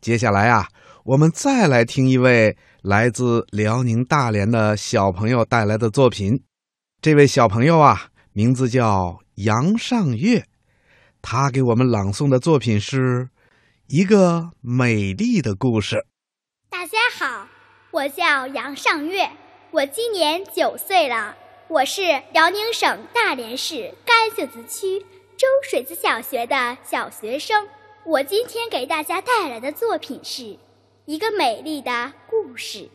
接下来啊，我们再来听一位来自辽宁大连的小朋友带来的作品。这位小朋友啊，名字叫杨尚月，他给我们朗诵的作品是一个美丽的故事。大家好，我叫杨尚月，我今年九岁了，我是辽宁省大连市甘秀子区周水子小学的小学生。我今天给大家带来的作品是一个美丽的故事。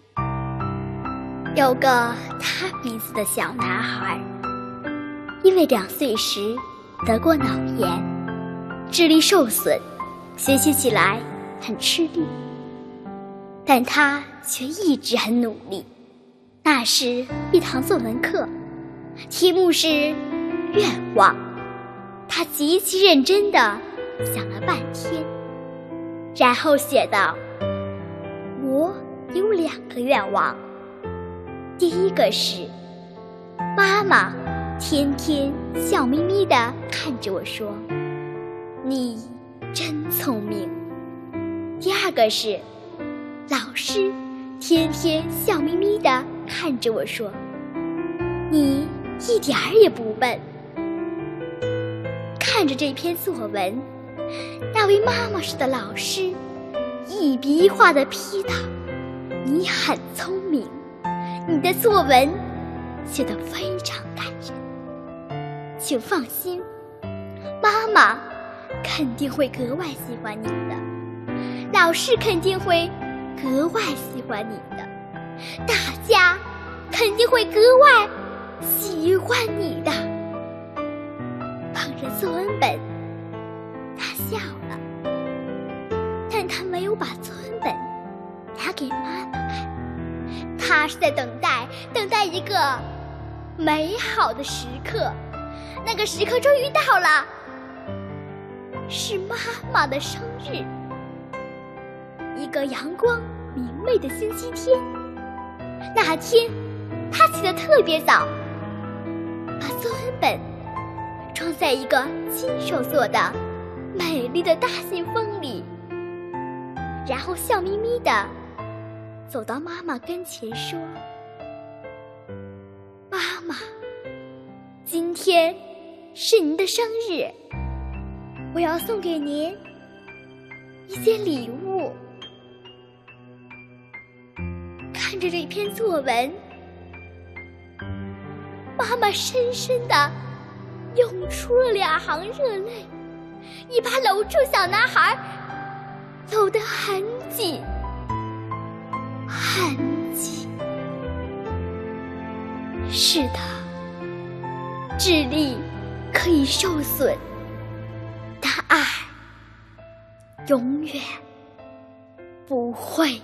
有个塌鼻子的小男孩，因为两岁时得过脑炎，智力受损，学习起来很吃力。但他却一直很努力。那是一堂作文课，题目是愿望。他极其认真地想了半天，然后写道：“我有两个愿望。”第一个是，妈妈天天笑眯眯的看着我说：“你真聪明。”第二个是，老师天天笑眯眯的看着我说：“你一点儿也不笨。”看着这篇作文，那位妈妈似的老师一笔一画的批道：“你很聪明。”你的作文写得非常感人，请放心，妈妈肯定会格外喜欢你的，老师肯定会格外喜欢你的，大家肯定会格外喜欢你的。捧着作文本，笑了，但他没有把作文本拿给妈妈看。他是在等待，等待一个美好的时刻。那个时刻终于到了，是妈妈的生日。一个阳光明媚的星期天，那天他起得特别早，把作文本装在一个亲手做的美丽的大信封里，然后笑眯眯的。走到妈妈跟前说：“妈妈，今天是您的生日，我要送给您一件礼物。”看着这篇作文，妈妈深深的涌出了两行热泪，一把搂住小男孩，搂得很紧。很紧。是的，智力可以受损，但爱永远不会。